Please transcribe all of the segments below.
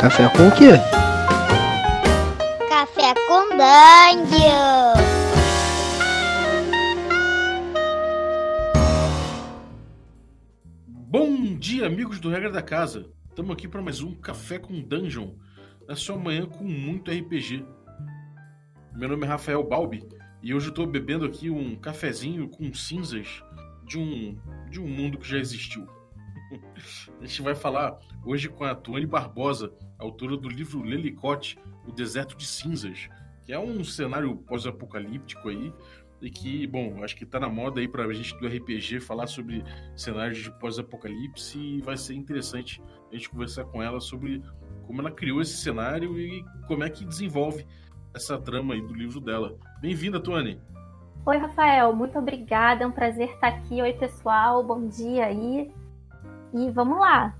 Café com o quê? Café com Dungeon! Bom dia, amigos do Regra da Casa. Estamos aqui para mais um Café com Dungeon, na sua manhã com muito RPG. Meu nome é Rafael Balbi e hoje eu estou bebendo aqui um cafezinho com cinzas de um, de um mundo que já existiu. A gente vai falar hoje com a Tuane Barbosa, autora do livro Lelicote, O Deserto de Cinzas, que é um cenário pós-apocalíptico aí, e que, bom, acho que tá na moda aí pra gente do RPG falar sobre cenários de pós-apocalipse e vai ser interessante a gente conversar com ela sobre como ela criou esse cenário e como é que desenvolve essa trama aí do livro dela. Bem-vinda, Tuane! Oi, Rafael, muito obrigada, é um prazer estar aqui. Oi, pessoal, bom dia aí. E vamos lá.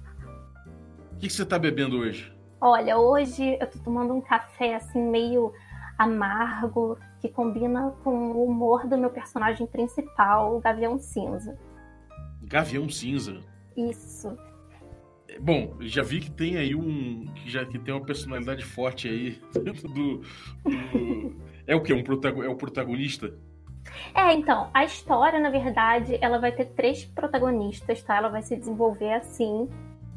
O que, que você está bebendo hoje? Olha, hoje eu tô tomando um café assim meio amargo, que combina com o humor do meu personagem principal, o Gavião Cinza. Gavião Cinza? Isso. Bom, já vi que tem aí um. que já que tem uma personalidade forte aí dentro do. do... é o que? Um protagon... É o protagonista? É, então, a história, na verdade, ela vai ter três protagonistas, tá? Ela vai se desenvolver assim.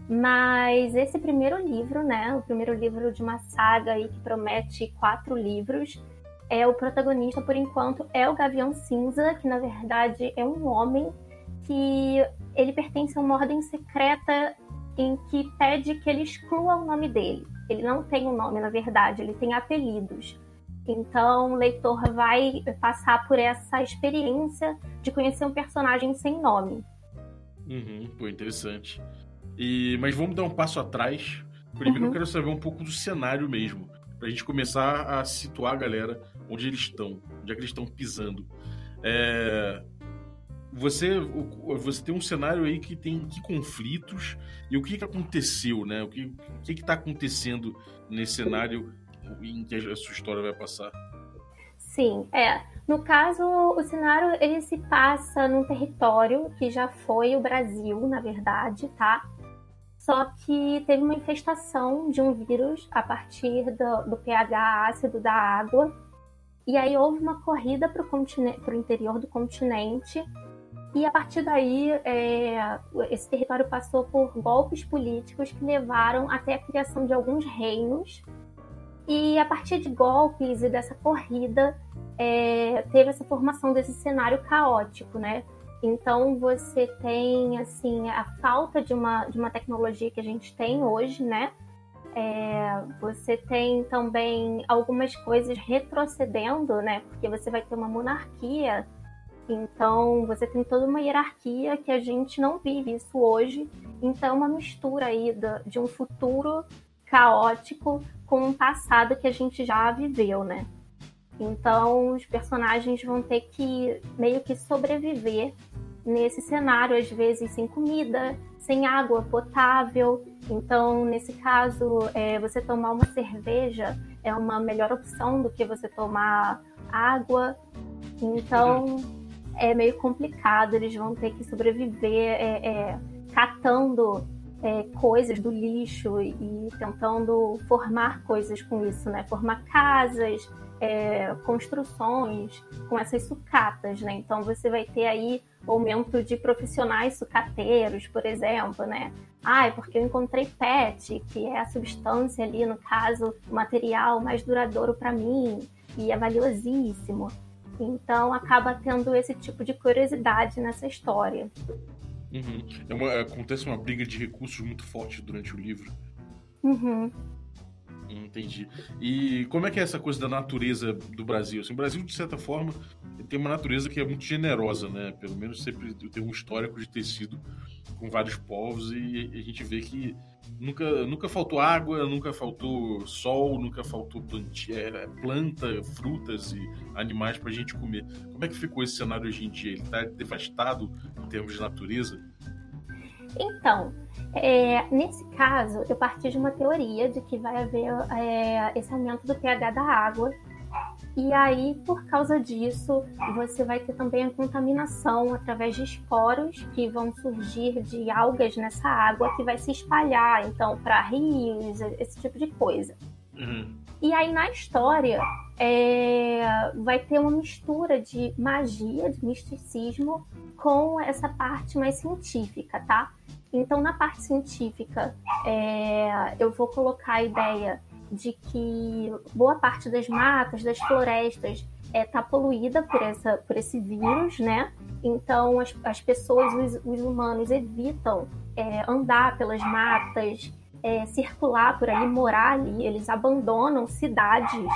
Mas esse primeiro livro, né? O primeiro livro de uma saga aí que promete quatro livros, é o protagonista, por enquanto, é o Gavião Cinza, que na verdade é um homem que ele pertence a uma ordem secreta em que pede que ele exclua o nome dele. Ele não tem um nome, na verdade, ele tem apelidos. Então, o leitor vai passar por essa experiência de conhecer um personagem sem nome. Uhum, interessante. E, mas vamos dar um passo atrás. Primeiro, uhum. eu quero saber um pouco do cenário mesmo, pra gente começar a situar a galera onde eles estão, onde é que eles estão pisando. É, você, você tem um cenário aí que tem que conflitos e o que, que aconteceu, né? O que o que está acontecendo nesse cenário em que a sua história vai passar? Sim, é. No caso, o cenário ele se passa num território que já foi o Brasil, na verdade, tá? Só que teve uma infestação de um vírus a partir do, do pH ácido da água. E aí houve uma corrida para o interior do continente e a partir daí, é, esse território passou por golpes políticos que levaram até a criação de alguns reinos. E a partir de golpes e dessa corrida, é, teve essa formação desse cenário caótico, né? Então você tem assim a falta de uma, de uma tecnologia que a gente tem hoje, né? É, você tem também algumas coisas retrocedendo, né? Porque você vai ter uma monarquia então, você tem toda uma hierarquia que a gente não vive isso hoje. Então, uma mistura aí de um futuro caótico com um passado que a gente já viveu, né? Então, os personagens vão ter que meio que sobreviver nesse cenário, às vezes sem comida, sem água potável. Então, nesse caso, é, você tomar uma cerveja é uma melhor opção do que você tomar água. Então, é meio complicado, eles vão ter que sobreviver é, é, catando é, coisas do lixo e tentando formar coisas com isso, né? Formar casas, é, construções com essas sucatas, né? Então você vai ter aí aumento de profissionais sucateiros, por exemplo, né? Ah, é porque eu encontrei PET, que é a substância ali, no caso, o material mais duradouro para mim e é valiosíssimo. Então acaba tendo esse tipo de curiosidade nessa história. Uhum. É uma, acontece uma briga de recursos muito forte durante o livro. Uhum. Entendi. E como é que é essa coisa da natureza do Brasil? Assim, o Brasil, de certa forma, tem uma natureza que é muito generosa, né? Pelo menos sempre tem um histórico de ter sido com vários povos e a gente vê que nunca, nunca faltou água, nunca faltou sol, nunca faltou plantia, é, planta, frutas e animais para a gente comer. Como é que ficou esse cenário hoje em dia? Ele está devastado em termos de natureza? Então, é, nesse caso, eu parti de uma teoria de que vai haver é, esse aumento do pH da água E aí, por causa disso, você vai ter também a contaminação através de esporos que vão surgir de algas nessa água que vai se espalhar, então, para rios, esse tipo de coisa. Uhum. E aí, na história, é, vai ter uma mistura de magia, de misticismo, com essa parte mais científica, tá? Então, na parte científica, é, eu vou colocar a ideia de que boa parte das matas, das florestas, está é, tá poluída por, essa, por esse vírus, né? Então as, as pessoas, os, os humanos evitam é, andar pelas matas, é, circular por ali, morar ali. Eles abandonam cidades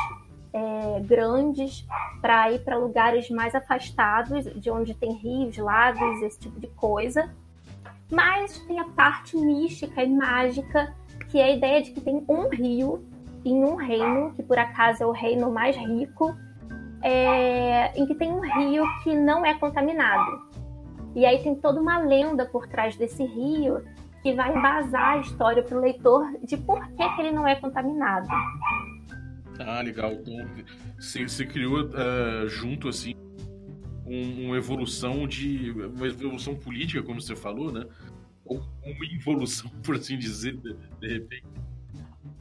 é, grandes para ir para lugares mais afastados, de onde tem rios, lagos, esse tipo de coisa. Mas tem a parte mística e mágica, que é a ideia de que tem um rio em um reino, que por acaso é o reino mais rico, é, em que tem um rio que não é contaminado. E aí tem toda uma lenda por trás desse rio que vai embasar a história para o leitor de por que, que, ele não é contaminado. Ah, legal. Então você, criou uh, junto assim um, uma evolução de uma evolução política, como você falou, né? Ou uma evolução, por assim dizer, de, de repente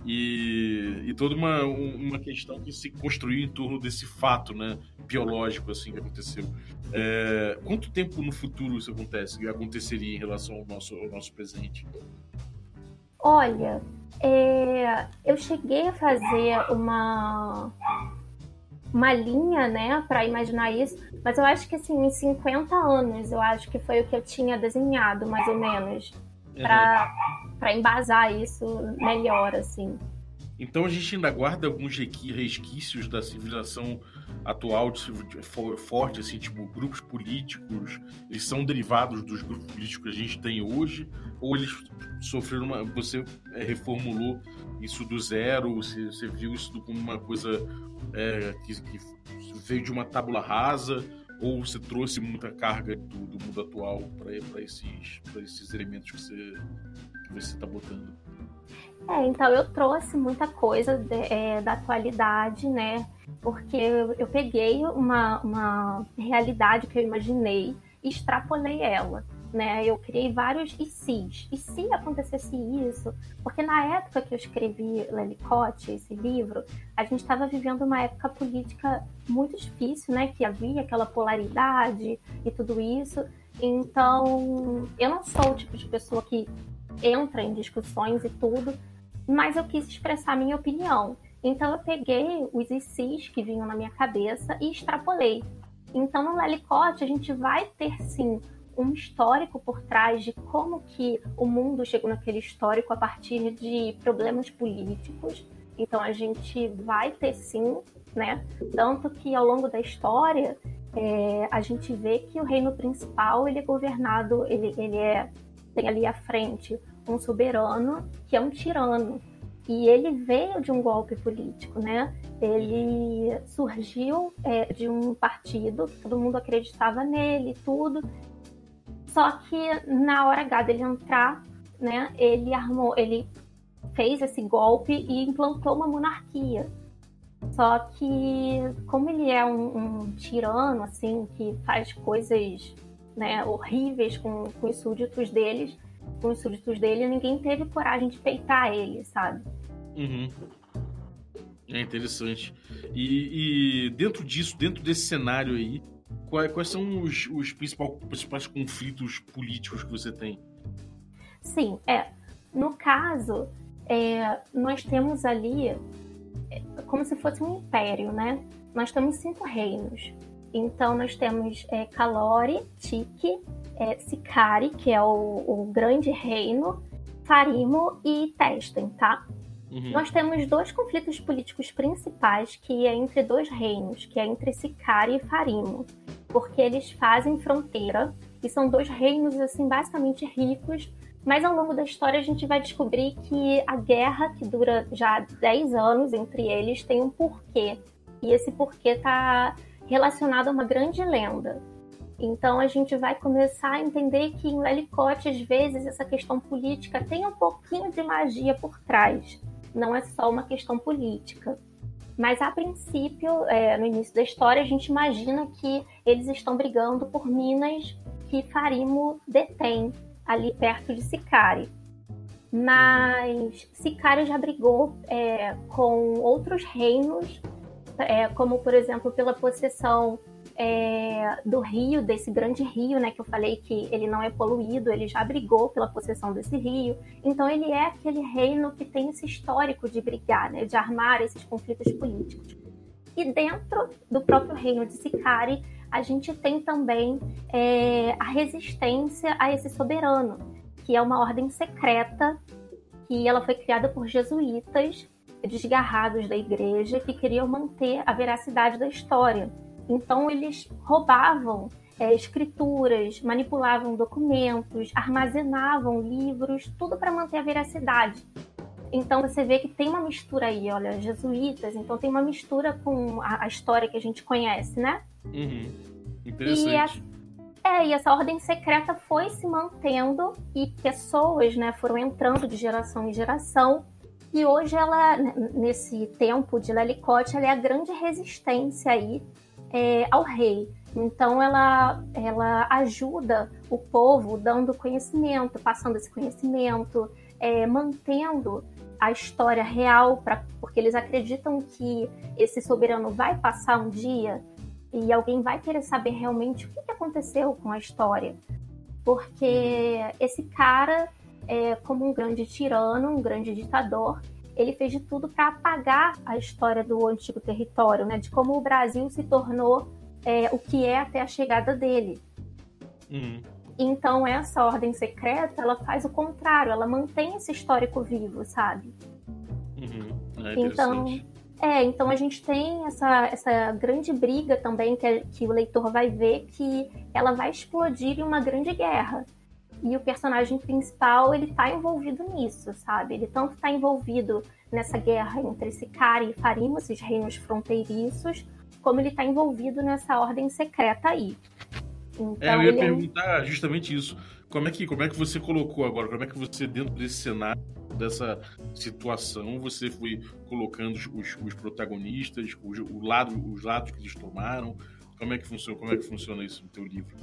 e, e toda uma, uma questão que se construiu em torno desse fato, né, biológico, assim, que aconteceu. É, quanto tempo no futuro isso acontece, aconteceria em relação ao nosso, ao nosso presente? Olha, é, eu cheguei a fazer uma uma linha, né, para imaginar isso, mas eu acho que assim, em 50 anos, eu acho que foi o que eu tinha desenhado, mais ou menos, para para embasar isso melhor, assim. Então a gente ainda guarda alguns resquícios da civilização atual de, forte, assim, tipo grupos políticos, eles são derivados dos grupos políticos que a gente tem hoje, ou eles sofreram uma. Você é, reformulou isso do zero, você, você viu isso como uma coisa é, que, que, veio de uma tábula rasa, ou você trouxe muita carga do, do mundo atual para esses, esses elementos que você você está botando? É, então eu trouxe muita coisa de, é, da atualidade, né? Porque eu, eu peguei uma, uma realidade que eu imaginei e extrapolei ela. Né? Eu criei vários e se. E se acontecesse isso? Porque na época que eu escrevi Lelicote, esse livro, a gente estava vivendo uma época política muito difícil, né? Que havia aquela polaridade e tudo isso. Então, eu não sou o tipo de pessoa que entra em discussões e tudo, mas eu quis expressar minha opinião. Então eu peguei os ICs que vinham na minha cabeça e extrapolei. Então no Lelicote a gente vai ter sim um histórico por trás de como que o mundo chegou naquele histórico a partir de problemas políticos. Então a gente vai ter sim, né? Tanto que ao longo da história é, a gente vê que o reino principal ele é governado, ele, ele é tem ali à frente um soberano que é um tirano. E ele veio de um golpe político, né? Ele surgiu é, de um partido todo mundo acreditava nele, tudo. Só que na hora H dele entrar, né? Ele armou, ele fez esse golpe e implantou uma monarquia. Só que como ele é um, um tirano, assim, que faz coisas né, horríveis com, com os súditos deles, com os súditos dele, ninguém teve coragem de peitar ele, sabe? Uhum. É interessante. E, e, dentro disso, dentro desse cenário aí, quais, são os, os principais, conflitos políticos que você tem? Sim, é. No caso, é, nós temos ali é, como se fosse um império, né? Nós temos cinco reinos. Então, nós temos é, Calori, Tiki, é, Sicari, que é o, o, grande reino, Farimo e Testen, tá? Uhum. Nós temos dois conflitos políticos principais que é entre dois reinos, que é entre Sicari e Farimo, porque eles fazem fronteira e são dois reinos assim basicamente ricos, mas ao longo da história a gente vai descobrir que a guerra que dura já 10 anos entre eles tem um porquê. E esse porquê tá relacionado a uma grande lenda. Então a gente vai começar a entender que em Lelicote, às vezes, essa questão política tem um pouquinho de magia por trás. Não é só uma questão política. Mas a princípio, é, no início da história, a gente imagina que eles estão brigando por minas que Farimo detém ali perto de Sicari. Mas Sicari já brigou é, com outros reinos, é, como por exemplo pela possessão é, do rio, desse grande rio, né, que eu falei que ele não é poluído, ele já brigou pela possessão desse rio. Então ele é aquele reino que tem esse histórico de brigar, né, de armar esses conflitos políticos. E dentro do próprio reino de Sicari, a gente tem também é, a resistência a esse soberano, que é uma ordem secreta que ela foi criada por jesuítas desgarrados da igreja que queriam manter a veracidade da história. Então eles roubavam é, escrituras, manipulavam documentos, armazenavam livros, tudo para manter a veracidade. Então você vê que tem uma mistura aí, olha, jesuítas, então tem uma mistura com a, a história que a gente conhece, né? Uhum. Interessante. E a, é, e essa ordem secreta foi se mantendo e pessoas, né, foram entrando de geração em geração. E hoje ela, nesse tempo de Lelicote, ela é a grande resistência aí é, ao rei. Então ela, ela ajuda o povo dando conhecimento, passando esse conhecimento, é, mantendo a história real, pra, porque eles acreditam que esse soberano vai passar um dia e alguém vai querer saber realmente o que aconteceu com a história. Porque esse cara, é, como um grande tirano, um grande ditador, ele fez de tudo para apagar a história do antigo território, né? De como o Brasil se tornou é, o que é até a chegada dele. Uhum. Então essa ordem secreta, ela faz o contrário, ela mantém esse histórico vivo, sabe? Uhum. É então, é, então a gente tem essa, essa grande briga também que, que o leitor vai ver que ela vai explodir em uma grande guerra. E o personagem principal, ele tá envolvido nisso, sabe? Ele tanto tá envolvido nessa guerra entre Sicari e Farim, esses reinos fronteiriços, como ele tá envolvido nessa ordem secreta aí. Então, é, eu ia perguntar é... justamente isso. Como é, que, como é que você colocou agora? Como é que você, dentro desse cenário, dessa situação, você foi colocando os, os protagonistas, os, o lado, os lados que eles tomaram? Como é que funciona, como é que funciona isso no teu livro?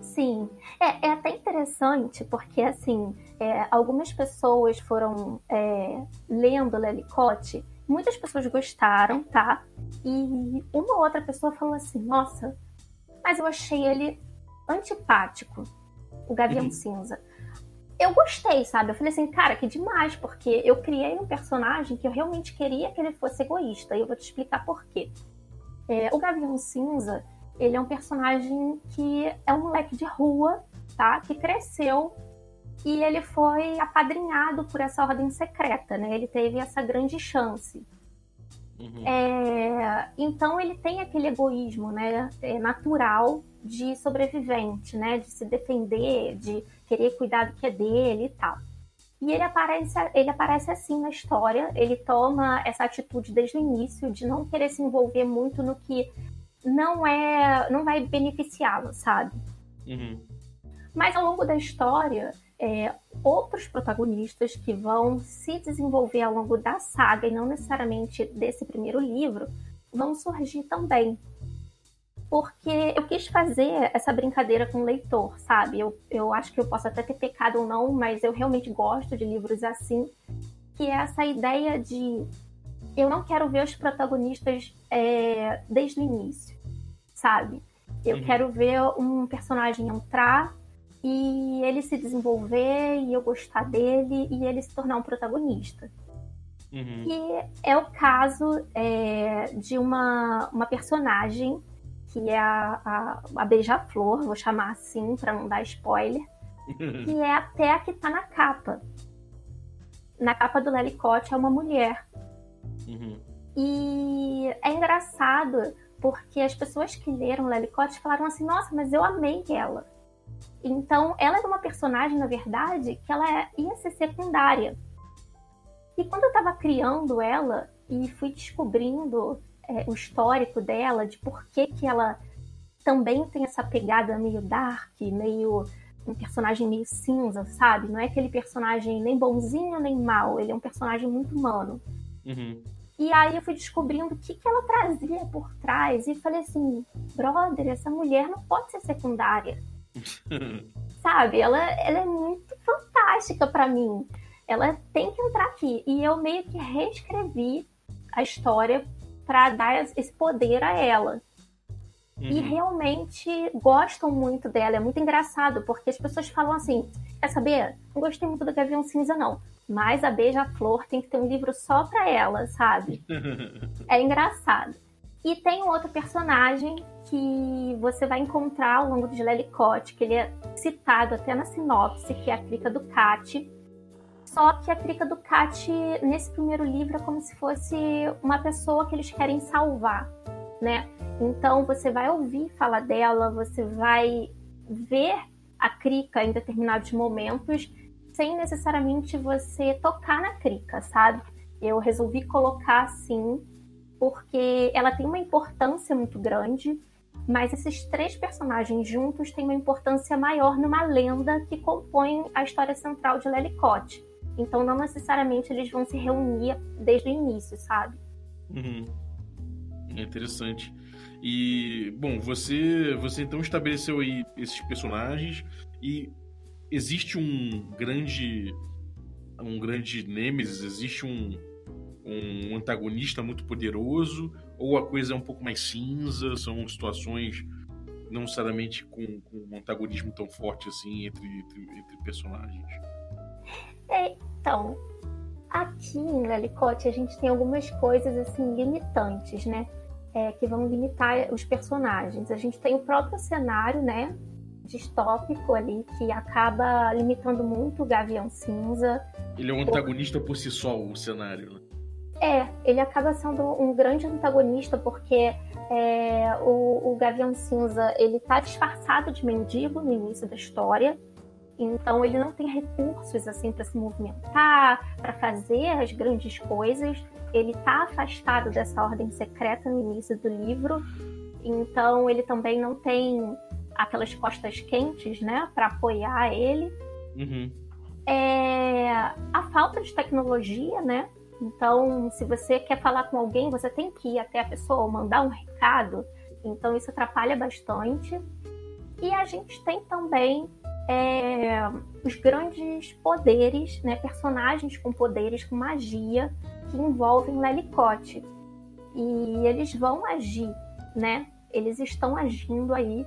Sim, é, é até interessante porque assim é, algumas pessoas foram é, lendo Lelicote, muitas pessoas gostaram, tá? E uma outra pessoa falou assim: Nossa, mas eu achei ele antipático, o Gavião uhum. Cinza. Eu gostei, sabe? Eu falei assim, cara, que demais, porque eu criei um personagem que eu realmente queria que ele fosse egoísta, e eu vou te explicar por quê. É, o Gavião Cinza, ele é um personagem que é um moleque de rua, tá? Que cresceu e ele foi apadrinhado por essa ordem secreta, né? Ele teve essa grande chance. Uhum. É, então ele tem aquele egoísmo, né? É natural de sobrevivente, né? De se defender, de querer cuidar do que é dele e tal. E ele aparece, ele aparece assim na história. Ele toma essa atitude desde o início de não querer se envolver muito no que não é, não vai beneficiá-lo, sabe? Uhum. Mas ao longo da história, é, outros protagonistas que vão se desenvolver ao longo da saga e não necessariamente desse primeiro livro vão surgir também. Porque eu quis fazer essa brincadeira com o leitor, sabe? Eu, eu acho que eu posso até ter pecado ou não, mas eu realmente gosto de livros assim, que é essa ideia de eu não quero ver os protagonistas é, desde o início, sabe? Eu uhum. quero ver um personagem entrar e ele se desenvolver e eu gostar dele e ele se tornar um protagonista. Uhum. E é o caso é, de uma, uma personagem que é a, a, a Beija-Flor, vou chamar assim para não dar spoiler, que é até a que tá na capa. Na capa do Lelicote é uma mulher Uhum. E é engraçado porque as pessoas que leram Lelicote falaram assim: nossa, mas eu amei ela. Então, ela era uma personagem, na verdade, que ela ia ser secundária. E quando eu estava criando ela e fui descobrindo é, o histórico dela, de por que, que ela também tem essa pegada meio dark, meio um personagem meio cinza, sabe? Não é aquele personagem nem bonzinho nem mal, ele é um personagem muito humano. Uhum. E aí eu fui descobrindo o que, que ela trazia por trás. E falei assim, brother, essa mulher não pode ser secundária. Sabe? Ela, ela é muito fantástica para mim. Ela tem que entrar aqui. E eu meio que reescrevi a história para dar esse poder a ela. Uhum. E realmente gostam muito dela. É muito engraçado, porque as pessoas falam assim: quer saber? Não gostei muito do Gavião Cinza, não. Mas a Beija-Flor tem que ter um livro só pra ela, sabe? é engraçado. E tem um outro personagem que você vai encontrar ao longo de Lelicote, que ele é citado até na sinopse, que é a Crica Ducati. Só que a Crica Ducati, nesse primeiro livro, é como se fosse uma pessoa que eles querem salvar, né? Então você vai ouvir falar dela, você vai ver a Crica em determinados momentos, sem necessariamente você tocar na Crica, sabe? Eu resolvi colocar assim, porque ela tem uma importância muito grande, mas esses três personagens juntos têm uma importância maior numa lenda que compõe a história central de Lelicote. Então, não necessariamente eles vão se reunir desde o início, sabe? Uhum. É interessante. E, bom, você, você então estabeleceu aí esses personagens e existe um grande um grande nêmesis, existe um, um antagonista muito poderoso ou a coisa é um pouco mais cinza, são situações não necessariamente com, com um antagonismo tão forte assim entre, entre, entre personagens. Então, aqui em Lalicote a gente tem algumas coisas assim limitantes, né? É, que vão limitar os personagens. A gente tem o próprio cenário, né? Distópico ali, que acaba limitando muito o Gavião Cinza. Ele é um antagonista por si só, o cenário, né? É, ele acaba sendo um grande antagonista porque é, o, o Gavião Cinza ele tá disfarçado de mendigo no início da história, então ele não tem recursos assim para se movimentar, para fazer as grandes coisas ele está afastado dessa ordem secreta no início do livro, então ele também não tem aquelas costas quentes, né, para apoiar ele. Uhum. É, a falta de tecnologia, né? Então, se você quer falar com alguém, você tem que ir até a pessoa, mandar um recado. Então, isso atrapalha bastante. E a gente tem também é, os grandes poderes, né? Personagens com poderes, com magia, que envolvem Lelicote. E eles vão agir, né? Eles estão agindo aí.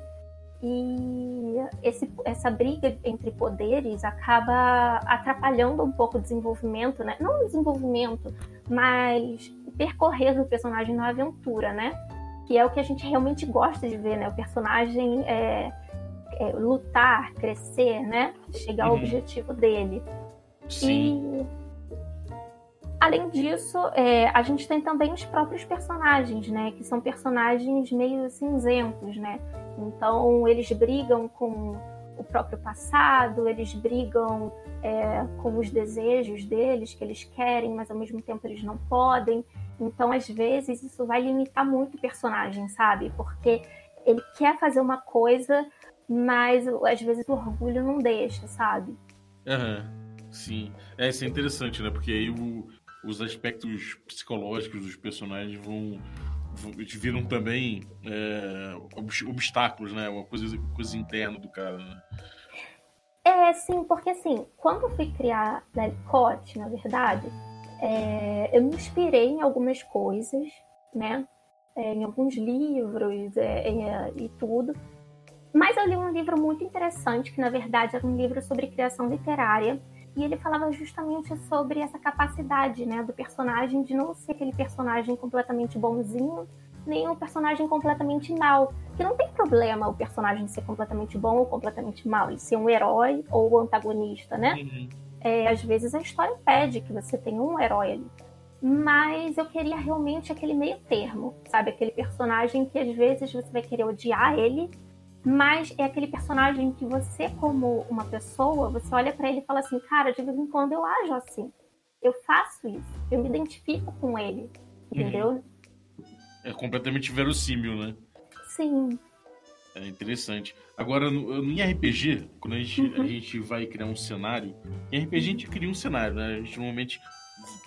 E esse, essa briga entre poderes acaba atrapalhando um pouco o desenvolvimento, né? Não o desenvolvimento, mas o percorrer do personagem na aventura, né? Que é o que a gente realmente gosta de ver, né? O personagem é, é, lutar, crescer, né? Chegar ao uhum. objetivo dele. Sim. E Além disso, é, a gente tem também os próprios personagens, né? Que são personagens meio cinzentos, né? Então, eles brigam com o próprio passado, eles brigam é, com os desejos deles, que eles querem, mas ao mesmo tempo eles não podem. Então, às vezes, isso vai limitar muito o personagem, sabe? Porque ele quer fazer uma coisa, mas às vezes o orgulho não deixa, sabe? Aham. Uhum. Sim. É, isso é interessante, né? Porque aí o, os aspectos psicológicos dos personagens vão, vão viram também é, obstáculos, né? Uma coisa, coisa interna do cara, né? É, sim, porque assim, quando eu fui criar Lelicote, na verdade, é, eu me inspirei em algumas coisas, né? É, em alguns livros é, é, e tudo. Mas eu li um livro muito interessante, que na verdade era um livro sobre criação literária, e ele falava justamente sobre essa capacidade, né, do personagem de não ser aquele personagem completamente bonzinho, nem um personagem completamente mal. Que não tem problema o personagem ser completamente bom ou completamente mal, ele ser um herói ou o antagonista, né? Uhum. É, às vezes a história pede que você tenha um herói ali. Mas eu queria realmente aquele meio termo, sabe? Aquele personagem que às vezes você vai querer odiar ele, mas é aquele personagem que você, como uma pessoa, você olha para ele e fala assim, cara, de vez em quando eu ajo assim. Eu faço isso. Eu me identifico com ele. Entendeu? Uhum. É completamente verossímil, né? Sim. É interessante. Agora, no, em RPG, quando a gente, uhum. a gente vai criar um cenário, em RPG a gente cria um cenário, né? A gente normalmente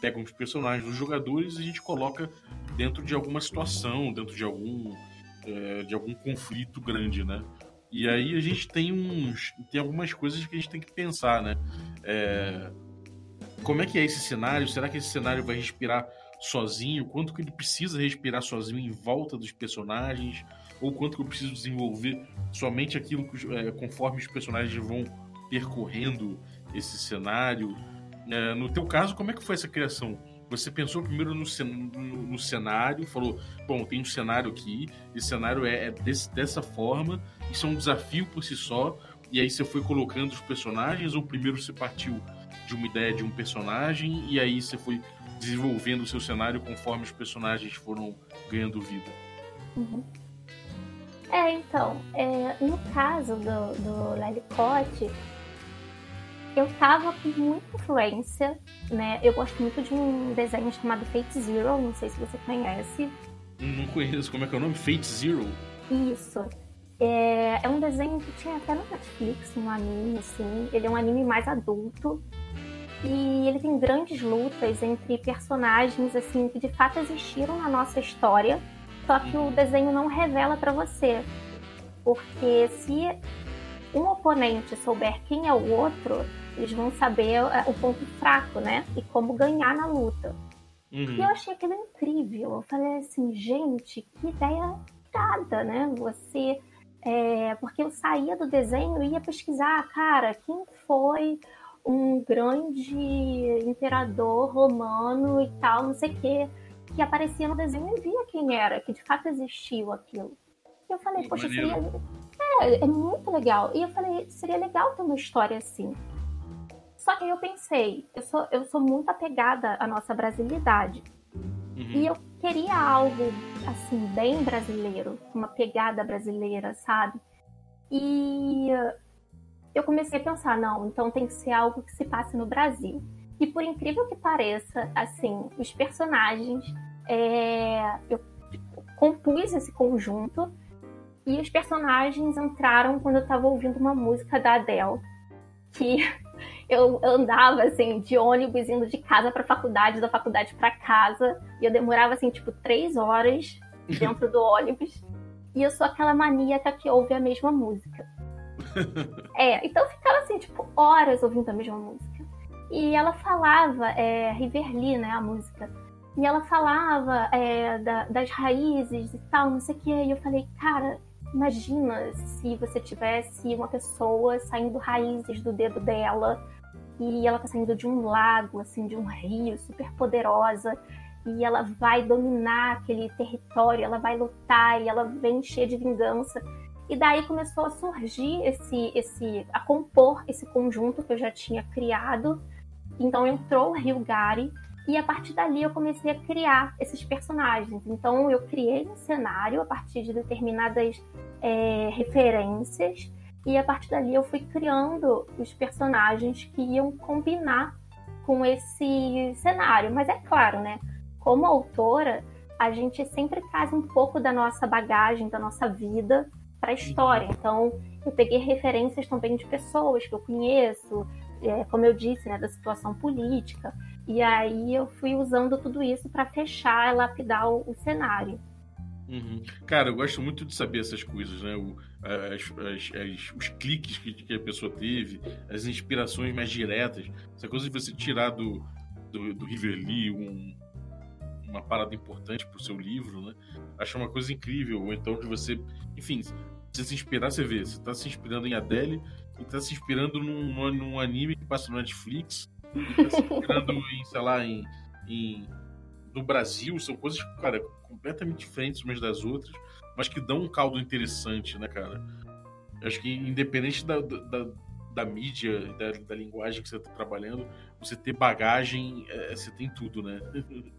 pega uns personagens dos jogadores e a gente coloca dentro de alguma situação, dentro de algum, é, de algum conflito grande, né? E aí a gente tem uns. tem algumas coisas que a gente tem que pensar, né? É, como é que é esse cenário? Será que esse cenário vai respirar sozinho? Quanto que ele precisa respirar sozinho em volta dos personagens? Ou quanto que eu preciso desenvolver somente aquilo que, é, conforme os personagens vão percorrendo esse cenário? É, no teu caso, como é que foi essa criação? Você pensou primeiro no, no, no cenário, falou, bom, tem um cenário aqui, esse cenário é, é desse, dessa forma, isso é um desafio por si só, e aí você foi colocando os personagens, ou primeiro você partiu de uma ideia de um personagem, e aí você foi desenvolvendo o seu cenário conforme os personagens foram ganhando vida? Uhum. É, então, é, no caso do, do eu tava com muita influência, né? Eu gosto muito de um desenho chamado Fate Zero, não sei se você conhece. Não conheço, como é que é o nome? Fate Zero? Isso. É, é um desenho que tinha até no Netflix, um anime, assim. Ele é um anime mais adulto. E ele tem grandes lutas entre personagens, assim, que de fato existiram na nossa história. Só que o desenho não revela para você. Porque se um oponente souber quem é o outro, eles vão saber é, o ponto fraco, né? E como ganhar na luta. Uhum. E eu achei aquilo incrível. Eu falei assim, gente, que ideia nada, né? Você. É, porque eu saía do desenho e ia pesquisar, cara, quem foi um grande imperador romano e tal, não sei o quê, que aparecia no desenho e via quem era, que de fato existiu aquilo. E eu falei, poxa, seria. É, é muito legal. E eu falei, seria legal ter uma história assim. Só que aí eu pensei, eu sou, eu sou muito apegada à nossa brasilidade. Uhum. E eu queria algo, assim, bem brasileiro, uma pegada brasileira, sabe? E eu comecei a pensar, não, então tem que ser algo que se passe no Brasil. E por incrível que pareça, assim, os personagens, é... eu compus esse conjunto e os personagens entraram quando eu estava ouvindo uma música da Adele, que eu andava assim de ônibus indo de casa para faculdade, da faculdade para casa, e eu demorava assim tipo três horas dentro do ônibus. E eu sou aquela maníaca que ouve a mesma música. É, então eu ficava assim tipo horas ouvindo a mesma música. E ela falava é, Riverly, né, a música. E ela falava é, da, das raízes e tal, não sei o que. E eu falei, cara, imagina se você tivesse uma pessoa saindo raízes do dedo dela e ela tá saindo de um lago, assim, de um rio, super poderosa, e ela vai dominar aquele território, ela vai lutar e ela vem cheia de vingança. E daí começou a surgir esse, esse, a compor esse conjunto que eu já tinha criado. Então entrou o Rio Gari e a partir dali eu comecei a criar esses personagens. Então eu criei um cenário a partir de determinadas é, referências e a partir dali eu fui criando os personagens que iam combinar com esse cenário. Mas é claro, né? Como autora, a gente sempre traz um pouco da nossa bagagem, da nossa vida para a história. Então, eu peguei referências também de pessoas que eu conheço, é, como eu disse, né, da situação política. E aí eu fui usando tudo isso para fechar e lapidar o, o cenário. Uhum. Cara, eu gosto muito de saber essas coisas, né? O, as, as, as, os cliques que, que, a pessoa teve, as inspirações mais diretas. Essa coisa de você tirar do, do, do River Lee um, uma parada importante pro seu livro, né? Acho uma coisa incrível. Ou então de você, enfim, você se inspirar, você vê, você tá se inspirando em Adele e tá se inspirando num, num anime que passa no Netflix, e tá se inspirando em, sei lá, em, em no Brasil, são coisas, cara, completamente diferentes umas das outras, mas que dão um caldo interessante, né, cara? Eu acho que independente da, da, da mídia, da, da, linguagem que você está trabalhando, você ter bagagem, é, você tem tudo, né?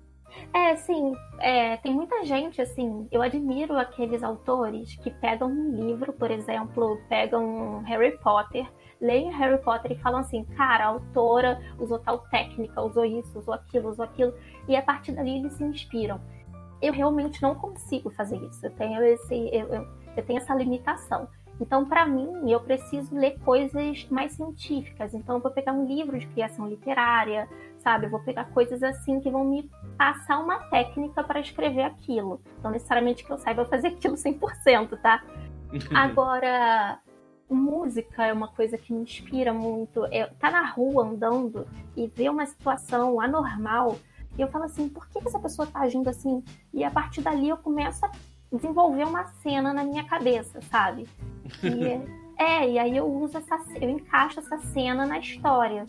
É, sim. É, tem muita gente, assim, eu admiro aqueles autores que pegam um livro, por exemplo, pegam Harry Potter, leem Harry Potter e falam assim, cara, a autora usou tal técnica, usou isso, usou aquilo, usou aquilo, e a partir dali eles se inspiram eu realmente não consigo fazer isso. Eu tenho, esse, eu, eu, eu tenho essa limitação. Então, para mim, eu preciso ler coisas mais científicas. Então, eu vou pegar um livro de criação literária, sabe? Eu vou pegar coisas assim que vão me passar uma técnica para escrever aquilo. Não necessariamente que eu saiba fazer aquilo 100%, tá? Agora, música é uma coisa que me inspira muito. É, tá na rua andando e ver uma situação anormal e eu falo assim, por que essa pessoa tá agindo assim? E a partir dali eu começo a desenvolver uma cena na minha cabeça, sabe? E, é, e aí eu uso essa, eu encaixo essa cena na história,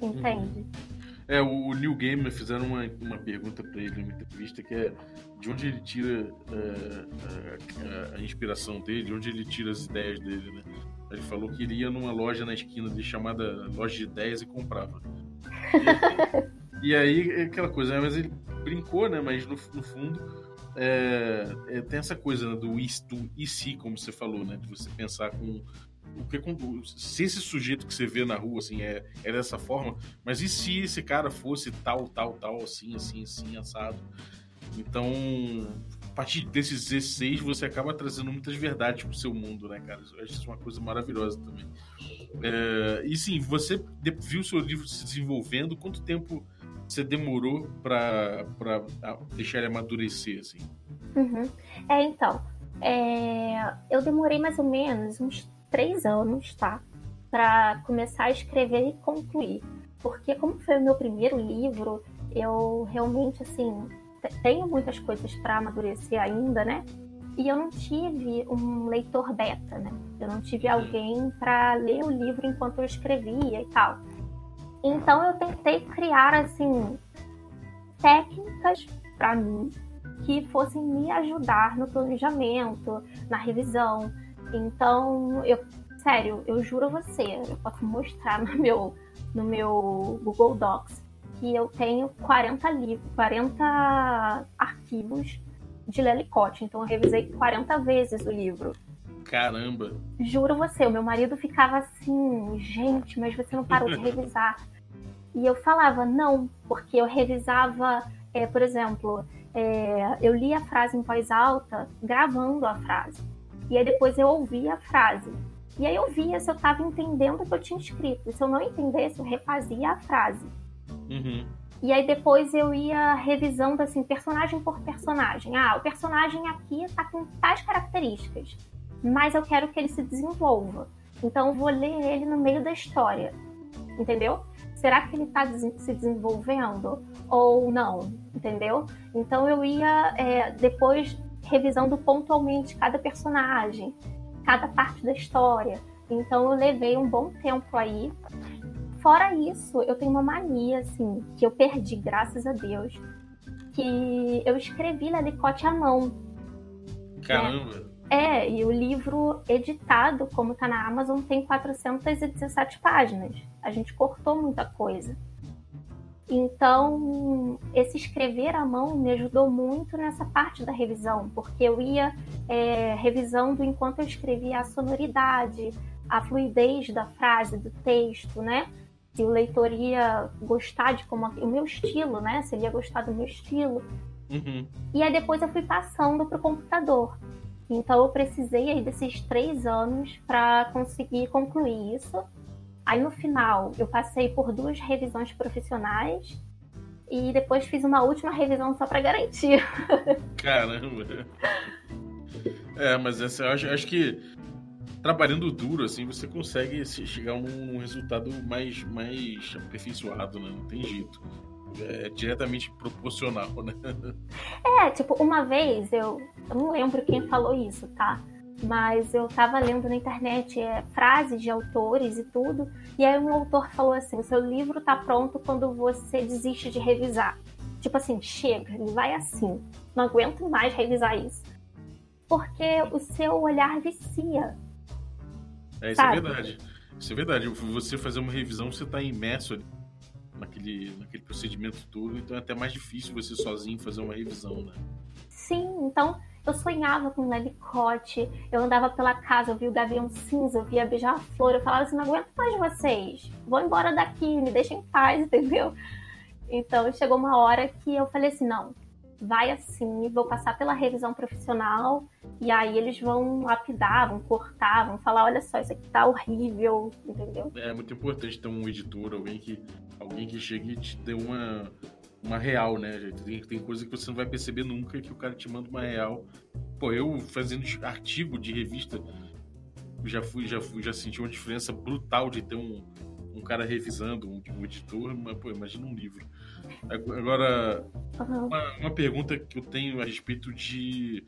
entende? Uhum. É, o Neil Gaiman fizeram uma, uma pergunta para ele numa entrevista que é de onde ele tira uh, a inspiração dele, de onde ele tira as ideias dele, né? Ele falou que ele ia numa loja na esquina de chamada Loja de Ideias e comprava. E, e aí, é aquela coisa, né? mas ele brincou, né? Mas no, no fundo, é, é, tem essa coisa né, do, do e se, como você falou, né? De você pensar com o que se esse sujeito que você vê na rua assim é, é dessa forma, mas e se esse cara fosse tal, tal, tal, assim, assim, assim, assado? Então, a partir desses 16, você acaba trazendo muitas verdades pro seu mundo, né, cara? Eu acho isso uma coisa maravilhosa também. É, e sim, você viu o seu livro se desenvolvendo, quanto tempo você demorou para deixar ele amadurecer, assim? Uhum. É, então, é, eu demorei mais ou menos uns três anos, tá? Para começar a escrever e concluir. Porque como foi o meu primeiro livro, eu realmente, assim, tenho muitas coisas para amadurecer ainda, né? E eu não tive um leitor beta, né? Eu não tive alguém para ler o livro enquanto eu escrevia e tal. Então eu tentei criar assim técnicas para mim que fossem me ajudar no planejamento, na revisão. Então, eu sério, eu juro a você, eu posso mostrar no meu no meu Google Docs que eu tenho 40 livros, 40 arquivos de Lelicote. Então eu revisei 40 vezes o livro. Caramba! Juro você, o meu marido ficava assim, gente, mas você não parou de revisar. E eu falava, não, porque eu revisava, é, por exemplo, é, eu li a frase em voz alta, gravando a frase. E aí depois eu ouvia a frase. E aí eu via se eu estava entendendo o que eu tinha escrito. E se eu não entendesse, eu refazia a frase. Uhum. E aí depois eu ia revisando assim, personagem por personagem. Ah, o personagem aqui tá com tais características, mas eu quero que ele se desenvolva. Então eu vou ler ele no meio da história. Entendeu? Será que ele está se desenvolvendo ou não? Entendeu? Então eu ia é, depois revisando pontualmente cada personagem, cada parte da história. Então eu levei um bom tempo aí. Fora isso, eu tenho uma mania, assim, que eu perdi, graças a Deus, que eu escrevi Lalicote à mão. Caramba! É, e o livro editado, como está na Amazon, tem 417 páginas. A gente cortou muita coisa. Então, esse escrever à mão me ajudou muito nessa parte da revisão, porque eu ia é, revisando enquanto eu escrevia a sonoridade, a fluidez da frase, do texto, né? Se o leitor ia gostar de como o meu estilo, né? Se ele ia gostar do meu estilo. Uhum. E aí depois eu fui passando para o computador. Então eu precisei aí desses três anos para conseguir concluir isso. Aí no final eu passei por duas revisões profissionais e depois fiz uma última revisão só para garantir. Caramba! É, mas essa, eu acho, acho que trabalhando duro, assim, você consegue chegar a um resultado mais, mais aperfeiçoado, né? Não tem jeito é diretamente proporcional, né? É, tipo, uma vez eu, eu não lembro quem falou isso, tá? Mas eu tava lendo na internet é, frases de autores e tudo, e aí um autor falou assim: o seu livro tá pronto quando você desiste de revisar. Tipo assim, chega, ele vai assim. Não aguento mais revisar isso. Porque o seu olhar vicia. É, isso é sabe? é verdade. Isso é verdade. Você fazer uma revisão, você tá imerso ali naquele, naquele procedimento todo, então é até mais difícil você sozinho fazer uma revisão, né? Sim, então eu sonhava com Lelicote, eu andava pela casa, eu via o gavião cinza, eu via beijar a flor, eu falava assim, não aguento mais vocês, vou embora daqui, me deixem em paz, entendeu? Então chegou uma hora que eu falei assim, não, vai assim, vou passar pela revisão profissional e aí eles vão lapidar, vão cortar, vão falar, olha só, isso aqui tá horrível, entendeu? É muito importante ter um editor, alguém que, alguém que chegue e te dê uma, uma real, né? Tem, tem coisa que você não vai perceber nunca que o cara te manda uma real. Pô, eu fazendo artigo de revista, já fui, já fui, já senti uma diferença brutal de ter um, um cara revisando, um, um editor, mas, pô, imagina um livro. Agora, uhum. uma, uma, pergunta que eu tenho a respeito de,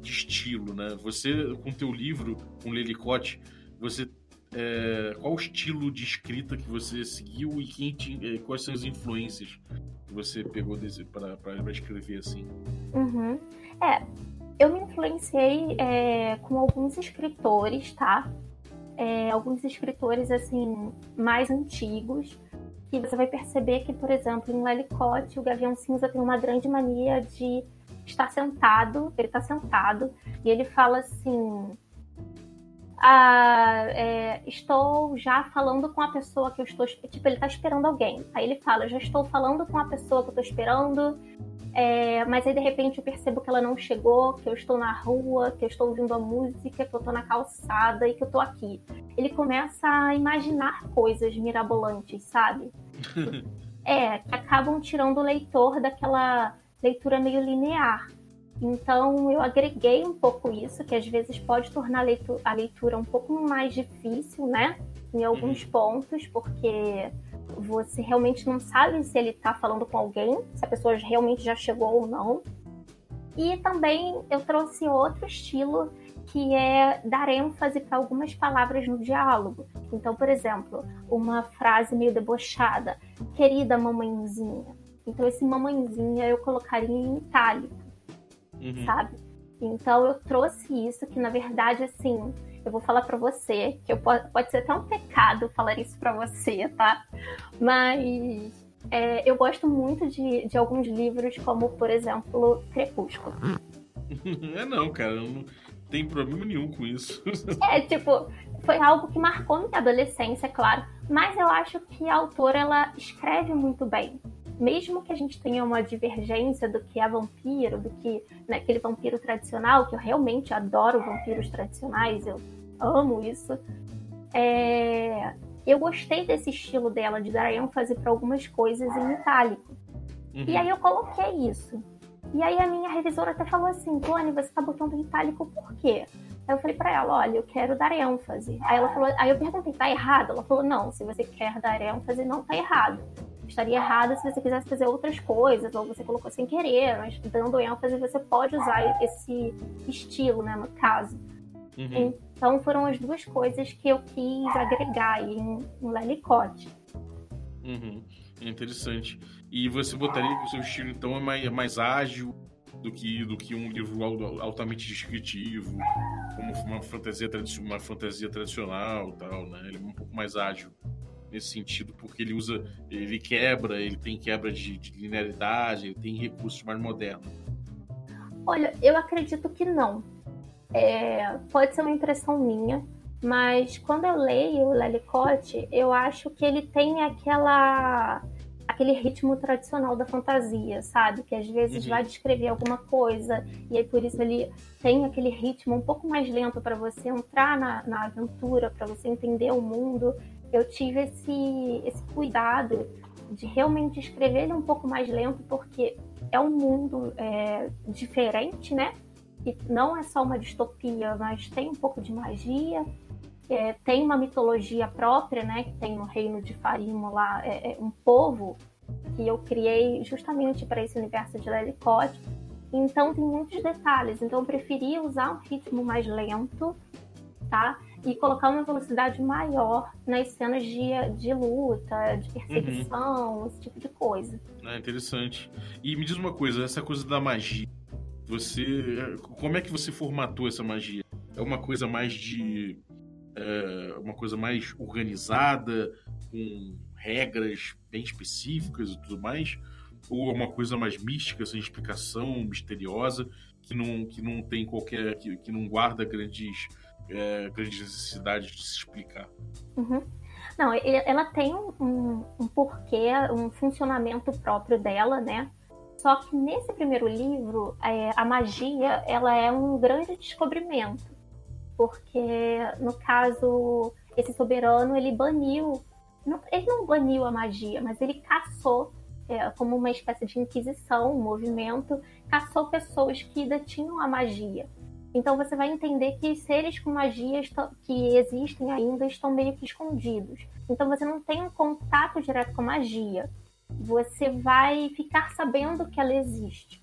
de estilo, né? Você, com teu livro, com Lelicote, você é, qual o estilo de escrita que você seguiu e quem te, é, quais são as influências que você pegou para escrever assim? Uhum. É, eu me influenciei é, com alguns escritores, tá? É, alguns escritores assim mais antigos que você vai perceber que, por exemplo, em Lelicote, o Gavião Cinza tem uma grande mania de estar sentado, ele está sentado, e ele fala assim: ah, é, estou já falando com a pessoa que eu estou. Tipo, ele está esperando alguém. Aí ele fala: já estou falando com a pessoa que eu estou esperando, é, mas aí de repente eu percebo que ela não chegou, que eu estou na rua, que eu estou ouvindo a música, que eu estou na calçada e que eu estou aqui. Ele começa a imaginar coisas mirabolantes, sabe? é, que acabam tirando o leitor daquela leitura meio linear. Então eu agreguei um pouco isso, que às vezes pode tornar a leitura um pouco mais difícil, né? Em alguns uhum. pontos, porque você realmente não sabe se ele está falando com alguém, se a pessoa realmente já chegou ou não. E também eu trouxe outro estilo que é dar ênfase para algumas palavras no diálogo. Então, por exemplo, uma frase meio debochada, querida mamãezinha. Então, esse mamãezinha eu colocaria em itálico uhum. sabe? Então eu trouxe isso que na verdade assim, eu vou falar para você que eu pode, pode ser até um pecado falar isso para você, tá? Mas é, eu gosto muito de, de alguns livros, como por exemplo Crepúsculo. É não, cara, não tem problema nenhum com isso. É tipo, foi algo que marcou minha adolescência, é claro. Mas eu acho que a autora ela escreve muito bem mesmo que a gente tenha uma divergência do que é vampiro, do que né, aquele vampiro tradicional, que eu realmente adoro vampiros tradicionais, eu amo isso. É... Eu gostei desse estilo dela, de dar ênfase para algumas coisas em itálico. Uhum. E aí eu coloquei isso. E aí a minha revisora até falou assim, Tony, você tá botando em itálico por quê? Aí eu falei para ela, olha, eu quero dar ênfase. Aí ela falou, aí eu perguntei, tá errado? Ela falou, não, se você quer dar ênfase, não tá errado estaria errado se você quisesse fazer outras coisas, ou você colocou sem querer, mas dando ênfase você pode usar esse estilo, né, no caso. Uhum. Então foram as duas coisas que eu quis agregar em, em Lelicote. Uhum. Interessante. E você botaria que o seu estilo então é mais, é mais ágil do que, do que um livro altamente descritivo, como uma fantasia, uma fantasia tradicional tal, né? Ele é um pouco mais ágil nesse sentido, porque ele usa, ele quebra, ele tem quebra de, de linearidade, ele tem recursos mais modernos. Olha, eu acredito que não. É, pode ser uma impressão minha, mas quando eu leio o Lelicote, eu acho que ele tem aquela aquele ritmo tradicional da fantasia, sabe? Que às vezes uhum. vai descrever alguma coisa e aí por isso ele tem aquele ritmo um pouco mais lento para você entrar na, na aventura, para você entender o mundo eu tive esse, esse cuidado de realmente escrever ele um pouco mais lento, porque é um mundo é, diferente, né? E não é só uma distopia, mas tem um pouco de magia, é, tem uma mitologia própria, né? Que tem no reino de Farimo lá, é, é um povo que eu criei justamente para esse universo de Lelicote. Então tem muitos detalhes. Então eu preferi usar um ritmo mais lento, tá? E colocar uma velocidade maior nas cenas de, de luta, de perseguição, uhum. esse tipo de coisa. É interessante. E me diz uma coisa, essa coisa da magia, você, como é que você formatou essa magia? É uma coisa mais de, é, uma coisa mais organizada, com regras bem específicas e tudo mais? Ou é uma coisa mais mística, sem explicação, misteriosa, que não, que não tem qualquer, que, que não guarda grandes é, grande necessidade de se explicar. Uhum. Não, ela tem um, um, porquê, um funcionamento próprio dela, né? Só que nesse primeiro livro, é, a magia ela é um grande descobrimento, porque no caso esse soberano ele baniu, não, ele não baniu a magia, mas ele caçou é, como uma espécie de inquisição, um movimento, caçou pessoas que detinham a magia. Então você vai entender que seres com magia que existem ainda estão meio que escondidos. Então você não tem um contato direto com a magia. Você vai ficar sabendo que ela existe.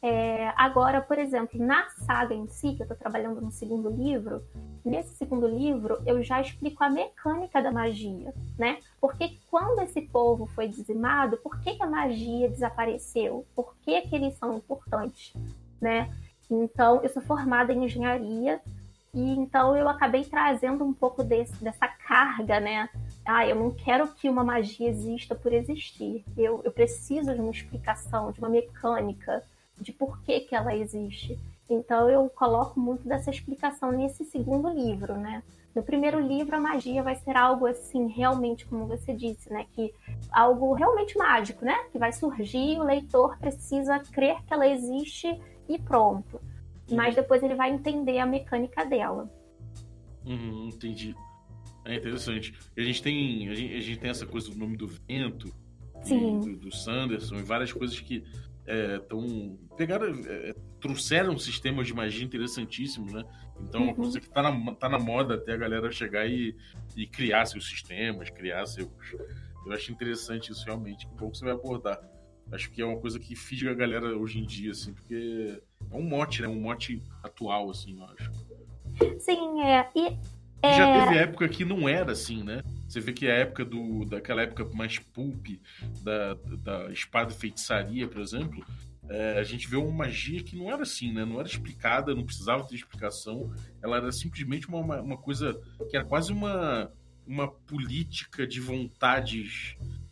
É, agora, por exemplo, na saga em si, que eu estou trabalhando no segundo livro, nesse segundo livro eu já explico a mecânica da magia, né? Porque quando esse povo foi dizimado, por que, que a magia desapareceu? Por que, que eles são importantes, né? Então, eu sou formada em engenharia e então eu acabei trazendo um pouco desse, dessa carga, né? Ah, eu não quero que uma magia exista por existir. Eu, eu preciso de uma explicação, de uma mecânica, de por que, que ela existe. Então eu coloco muito dessa explicação nesse segundo livro, né? No primeiro livro, a magia vai ser algo assim, realmente, como você disse, né? Que algo realmente mágico, né? Que vai surgir, o leitor precisa crer que ela existe e pronto. Mas depois ele vai entender a mecânica dela. Uhum, entendi. É interessante. A gente tem a gente, a gente tem essa coisa do nome do vento, Sim. Do, do Sanderson e várias coisas que estão é, pegaram é, trouxeram sistemas de magia interessantíssimos, né? Então, uma coisa que tá na, tá na moda até a galera chegar e, e criar seus sistemas, criar seus. Eu acho interessante isso realmente. Que bom que você vai abordar. Acho que é uma coisa que fisga a galera hoje em dia, assim, porque é um mote, né? Um mote atual, assim, eu acho. Sim, é. E, é... Já teve época que não era assim, né? Você vê que a época do, daquela época mais pulp, da, da espada e feitiçaria, por exemplo, é, a gente vê uma magia que não era assim, né? Não era explicada, não precisava ter explicação. Ela era simplesmente uma, uma coisa que era quase uma, uma política de vontades é,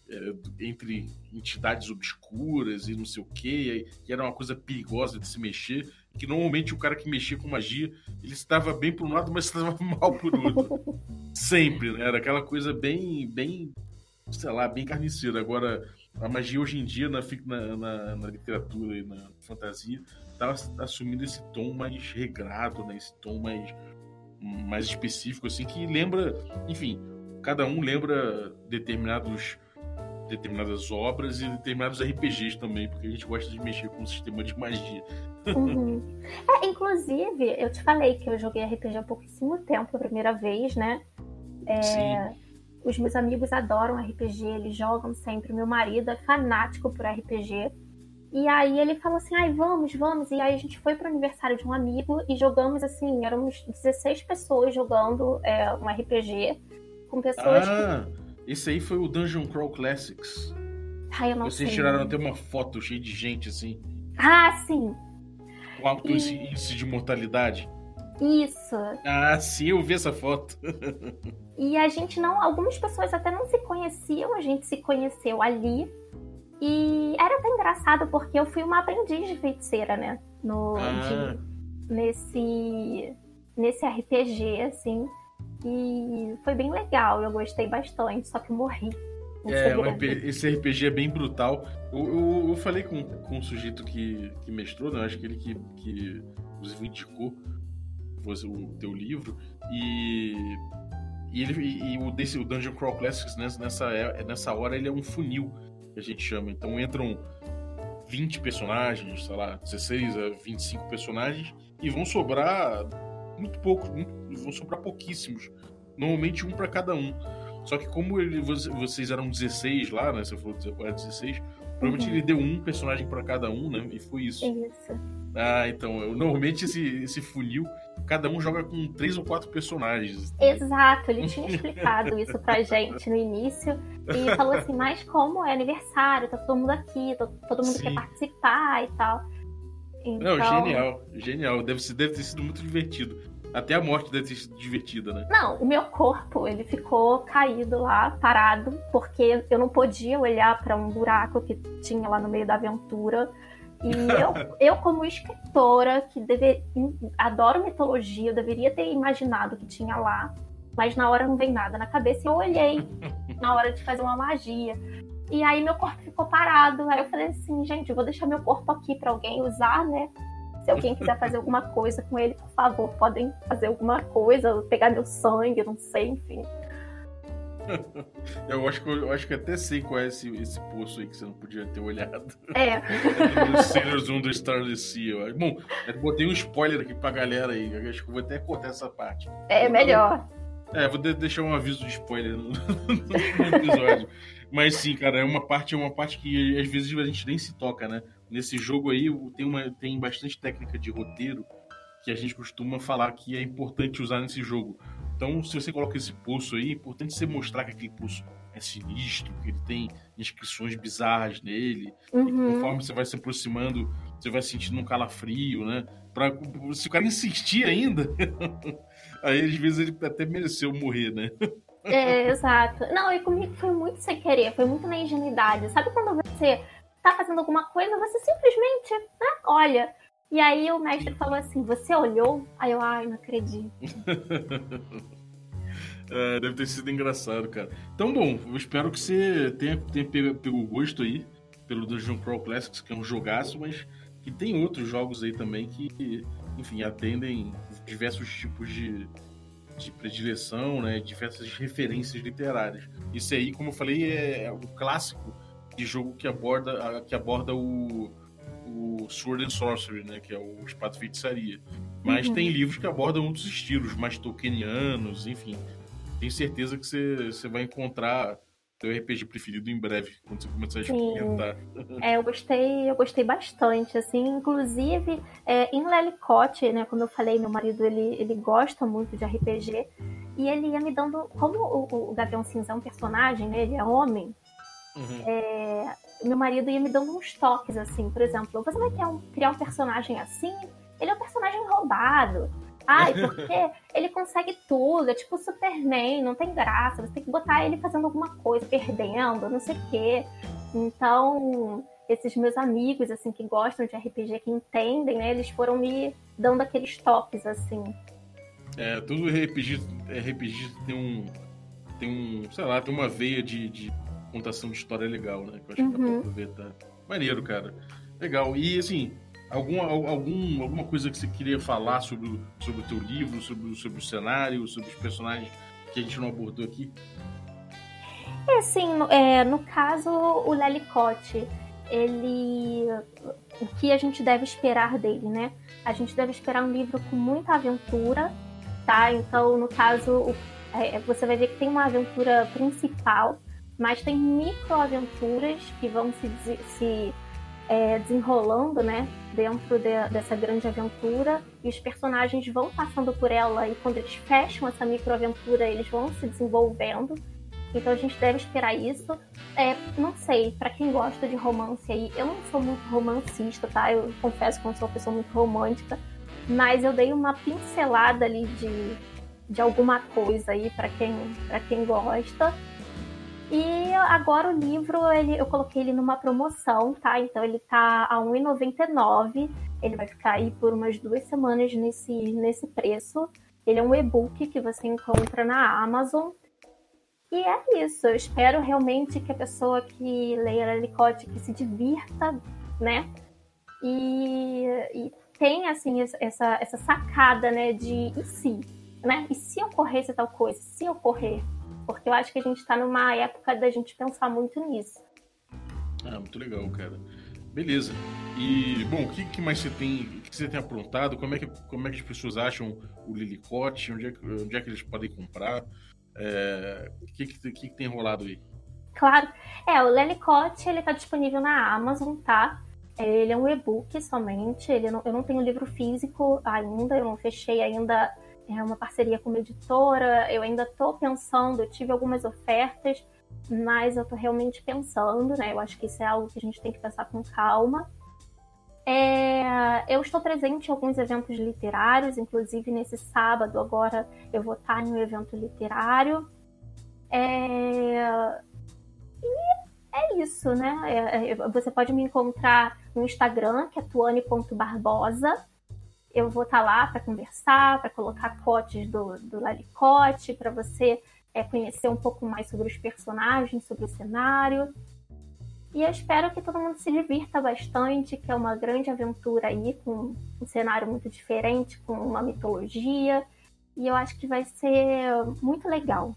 entre entidades obscuras e não sei o que, e era uma coisa perigosa de se mexer, que normalmente o cara que mexia com magia, ele estava bem por um lado, mas estava mal por outro. Sempre, né? Era aquela coisa bem, bem, sei lá, bem carniceira. Agora, a magia hoje em dia na, na, na, literatura e na fantasia está assumindo esse tom mais regrado, né? Esse tom mais, mais específico, assim, que lembra, enfim, cada um lembra determinados determinadas obras e determinados RPGs também, porque a gente gosta de mexer com o sistema de magia. Uhum. É, inclusive, eu te falei que eu joguei RPG há pouquíssimo tempo, a primeira vez, né? É, Sim. Os meus amigos adoram RPG, eles jogam sempre. Meu marido é fanático por RPG. E aí ele falou assim: ai, vamos, vamos. E aí a gente foi pro aniversário de um amigo e jogamos assim, éramos 16 pessoas jogando é, um RPG com pessoas ah. que esse aí foi o Dungeon Crawl Classics. Ai, eu não Vocês sei. tiraram até uma foto cheia de gente, assim. Ah, sim. Com alto e... índice de mortalidade. Isso. Ah, sim, eu vi essa foto. e a gente não. Algumas pessoas até não se conheciam, a gente se conheceu ali. E era até engraçado porque eu fui uma aprendiz de feiticeira, né? No, ah. de, nesse, nesse RPG, assim. E foi bem legal, eu gostei bastante, só que morri. É, esse RPG é bem brutal. Eu, eu, eu, falei com, com um sujeito que, que mestrou, né? acho que ele que, que inclusive indicou o teu livro. E, e, ele, e, o, desse, o Dungeon Crawl Classics, nessa, nessa hora, ele é um funil, que a gente chama. Então entram 20 personagens, sei lá, 16 a 25 personagens, e vão sobrar muito pouco, muito, vão sobrar pouquíssimos. Normalmente um para cada um. Só que como ele, vocês eram 16 lá, né? Você falou que era 16, provavelmente uhum. ele deu um personagem para cada um, né? E foi isso. Isso. Ah, então, normalmente esse, esse funil, cada um joga com três ou quatro personagens. Exato, ele tinha explicado isso pra gente no início e falou assim, mas como é aniversário, tá todo mundo aqui, todo mundo Sim. quer participar e tal. Então... Não, genial, genial. Deve, deve ter sido muito divertido. Até a morte deve ter sido divertida, né? Não, o meu corpo, ele ficou caído lá, parado, porque eu não podia olhar para um buraco que tinha lá no meio da aventura. E eu, eu como escritora, que deve, adoro mitologia, eu deveria ter imaginado o que tinha lá. Mas na hora não vem nada na cabeça e eu olhei na hora de fazer uma magia. E aí meu corpo ficou parado. Aí eu falei assim, gente, eu vou deixar meu corpo aqui para alguém usar, né? Se alguém quiser fazer alguma coisa com ele, por favor, podem fazer alguma coisa, pegar meu sangue, não sei, enfim. Eu acho que, eu acho que até sei qual é esse, esse poço aí que você não podia ter olhado. É. é Sailors Under Starless Sea. Bom, eu botei um spoiler aqui pra galera aí. Eu acho que eu vou até cortar essa parte. É, melhor. É, vou deixar um aviso de spoiler no, no episódio. Mas sim, cara, é uma parte, é uma parte que às vezes a gente nem se toca, né? Nesse jogo aí tem, uma, tem bastante técnica de roteiro que a gente costuma falar que é importante usar nesse jogo. Então, se você coloca esse pulso aí, é importante você mostrar que aquele pulso é sinistro, que ele tem inscrições bizarras nele. Uhum. conforme você vai se aproximando, você vai sentindo um calafrio, né? Pra, se o cara insistir ainda, aí às vezes ele até mereceu morrer, né? É, exato. Não, e comigo foi muito sem querer, foi muito na ingenuidade. Sabe quando você tá fazendo alguma coisa, você simplesmente, né, olha. E aí o mestre falou assim: Você olhou? Aí eu, ai, não acredito. é, deve ter sido engraçado, cara. Então, bom, eu espero que você tenha, tenha pego, pego gosto aí pelo Dungeon Crawl Classics, que é um jogaço, mas que tem outros jogos aí também que, enfim, atendem diversos tipos de, de predileção, né? Diversas referências literárias. Isso aí, como eu falei, é, o clássico de jogo que aborda, que aborda o o Sword and Sorcery, né? Que é o Espada Feitiçaria. Mas uhum. tem livros que abordam outros estilos, mais tolkienianos, enfim. Tenho certeza que você, você vai encontrar teu RPG preferido em breve, quando você começar a experimentar. É, eu gostei, eu gostei bastante, assim, inclusive é, em Lelicote, né, como eu falei, meu marido, ele, ele gosta muito de RPG, e ele ia me dando, como o, o Gavião Cinza é um personagem, né, ele é homem, uhum. é, meu marido ia me dando uns toques, assim, por exemplo, você vai criar um, criar um personagem assim? Ele é um personagem roubado. Ai, porque ele consegue tudo, é tipo Superman, não tem graça, você tem que botar ele fazendo alguma coisa, perdendo, não sei o quê. Então, esses meus amigos, assim, que gostam de RPG, que entendem, né, eles foram me dando aqueles toques, assim. É, todo RPG, RPG tem um, tem um, sei lá, tem uma veia de, de contação de história legal, né? Que eu acho uhum. que dá pra uhum. aproveitar. Maneiro, cara. Legal. E assim, alguma, algum, alguma coisa que você queria falar sobre, sobre o teu livro, sobre, sobre o cenário, sobre os personagens que a gente não abordou aqui? É assim, é, no caso, o Lelicote, ele. O que a gente deve esperar dele, né? A gente deve esperar um livro com muita aventura, tá? Então, no caso, é, você vai ver que tem uma aventura principal, mas tem microaventuras que vão se, se é, desenrolando, né, dentro de, dessa grande aventura e os personagens vão passando por ela e quando eles fecham essa microaventura eles vão se desenvolvendo. Então a gente deve esperar isso. É, não sei, para quem gosta de romance aí, eu não sou muito romancista, tá? Eu confesso que não sou uma pessoa muito romântica, mas eu dei uma pincelada ali de, de alguma coisa aí para quem, pra quem gosta. E agora o livro, ele, eu coloquei ele numa promoção, tá? Então ele tá a R$1,99. Ele vai ficar aí por umas duas semanas nesse, nesse preço. Ele é um e-book que você encontra na Amazon. E é isso. Eu espero realmente que a pessoa que leia Lelicote que se divirta, né? E, e tenha, assim, essa, essa sacada, né? De e se, né? E se ocorresse tal coisa? Se ocorrer, porque eu acho que a gente está numa época da gente pensar muito nisso. Ah, muito legal, cara. Beleza. E, bom, o que, que, mais você tem, o que você tem aprontado? Como é que, como é que as pessoas acham o Lilicote? Onde é, que, onde é que eles podem comprar? É, o que, que, que, tem rolado aí? Claro. É, o Lelicote, ele tá disponível na Amazon, tá? Ele é um e-book somente, ele não, eu não tenho livro físico ainda, eu não fechei ainda é uma parceria com uma editora. Eu ainda estou pensando, eu tive algumas ofertas, mas eu estou realmente pensando, né? Eu acho que isso é algo que a gente tem que pensar com calma. É, eu estou presente em alguns eventos literários, inclusive nesse sábado agora eu vou estar em um evento literário. É, e é isso, né? É, é você pode me encontrar no Instagram, que é tuane.barbosa eu vou estar tá lá para conversar, para colocar cotes do, do Lalicote, para você é, conhecer um pouco mais sobre os personagens, sobre o cenário. E eu espero que todo mundo se divirta bastante, que é uma grande aventura aí, com um cenário muito diferente, com uma mitologia. E eu acho que vai ser muito legal.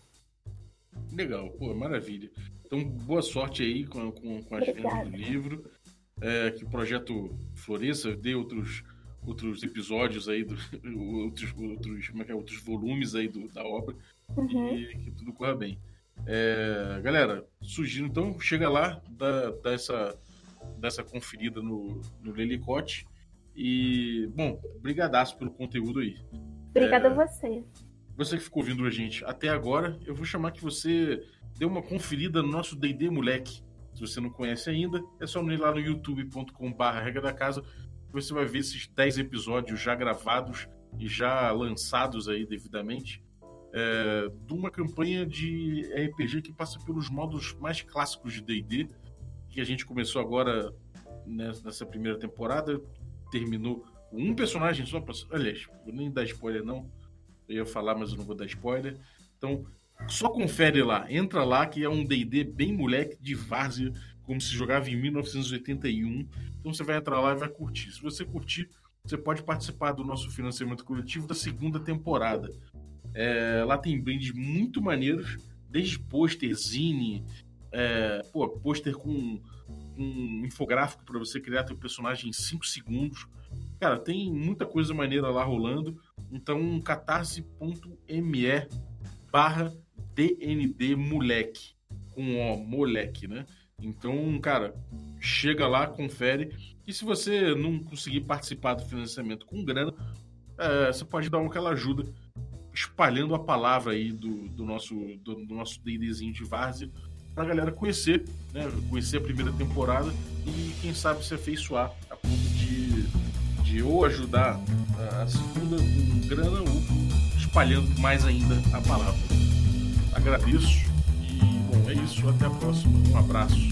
Legal, pô, maravilha. Então, boa sorte aí com, com, com as vendas do livro. É, que o projeto floresça, dê outros, outros episódios aí, do, outros, outros, como é que é, outros volumes aí do, da obra. Uhum. E que tudo corra bem. É, galera, sugiro então, chega lá, dá, dá essa, dá essa conferida no, no Lelicote. E, bom, brigadaço pelo conteúdo aí. Obrigada é, a você. Você que ficou ouvindo a gente até agora, eu vou chamar que você dê uma conferida no nosso D&D Moleque. Se você não conhece ainda, é só ir lá no youtube.com.br regra da casa você vai ver esses 10 episódios já gravados e já lançados aí devidamente é, de uma campanha de RPG que passa pelos modos mais clássicos de D&D, que a gente começou agora né, nessa primeira temporada, terminou com um personagem só, pra, aliás, vou nem dar spoiler não, eu ia falar, mas eu não vou dar spoiler, então só confere lá, entra lá que é um D&D bem moleque de várzea, como se jogava em 1981, então você vai entrar lá e vai curtir. Se você curtir, você pode participar do nosso financiamento coletivo da segunda temporada. É, lá tem brindes muito maneiros, desde pôster, zine, é, pô, pôster com um infográfico para você criar teu personagem em 5 segundos. Cara, tem muita coisa maneira lá rolando. Então, catarse.me barra DND moleque. Com o moleque, né? Então, cara, chega lá, confere. E se você não conseguir participar do financiamento com grana, é, você pode dar aquela ajuda espalhando a palavra aí do, do nosso do, do nosso D&Dzinho de Várzea pra galera conhecer, né? Conhecer a primeira temporada e quem sabe se afeiçoar a ponto de, de ou ajudar a segunda com grana ou espalhando mais ainda a palavra. Agradeço bom, é isso, até a próxima. Um abraço.